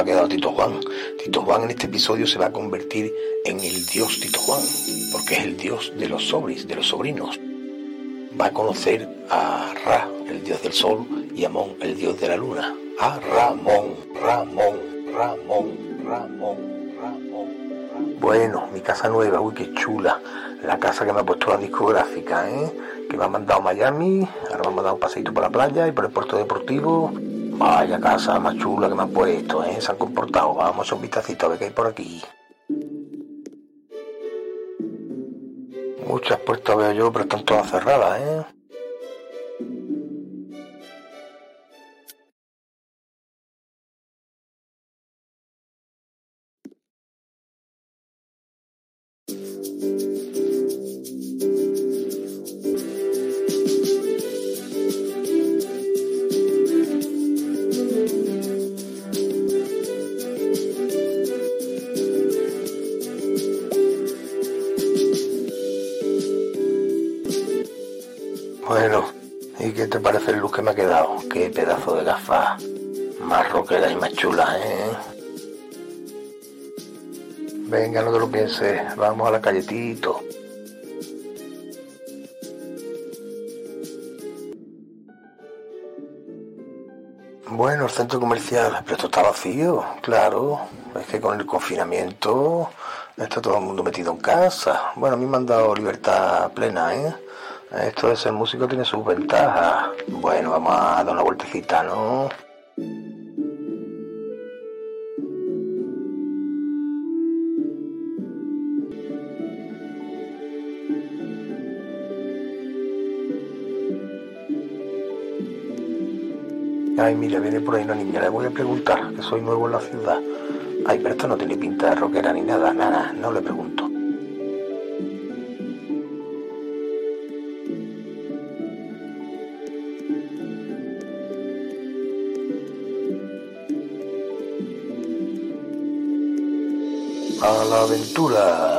ha quedado Tito Juan. Tito Juan en este episodio se va a convertir en el dios Tito Juan, porque es el dios de los sobris, de los sobrinos. Va a conocer a Ra, el dios del sol, y a Mon, el dios de la luna. A Ramón, Ramón, Ramón, Ramón, Ramón. Bueno, mi casa nueva, uy, qué chula. La casa que me ha puesto la discográfica, ¿eh? Que me ha mandado Miami, ahora me ha mandado un paseito por la playa y por el puerto deportivo. Vaya casa más chula que me ha puesto, ¿eh? Se han comportado. Vamos a un vistacito a ver qué hay por aquí. Muchas puertas veo yo, pero están todas cerradas, ¿eh? Bueno, ¿y qué te parece el look que me ha quedado? Qué pedazo de gafas más roqueras y más chulas, ¿eh? Venga, no te lo pienses, vamos a la calletito. Bueno, el centro comercial, pero esto está vacío, claro. Es que con el confinamiento está todo el mundo metido en casa. Bueno, a mí me han dado libertad plena, ¿eh? Esto de ser músico tiene sus ventajas. Bueno, vamos a dar una vueltecita, ¿no? Ay, mira, viene por ahí una niña, le voy a preguntar, que soy nuevo en la ciudad. Ay, pero esto no tiene pinta de rockera ni nada, nada, no le pregunto. A la aventura.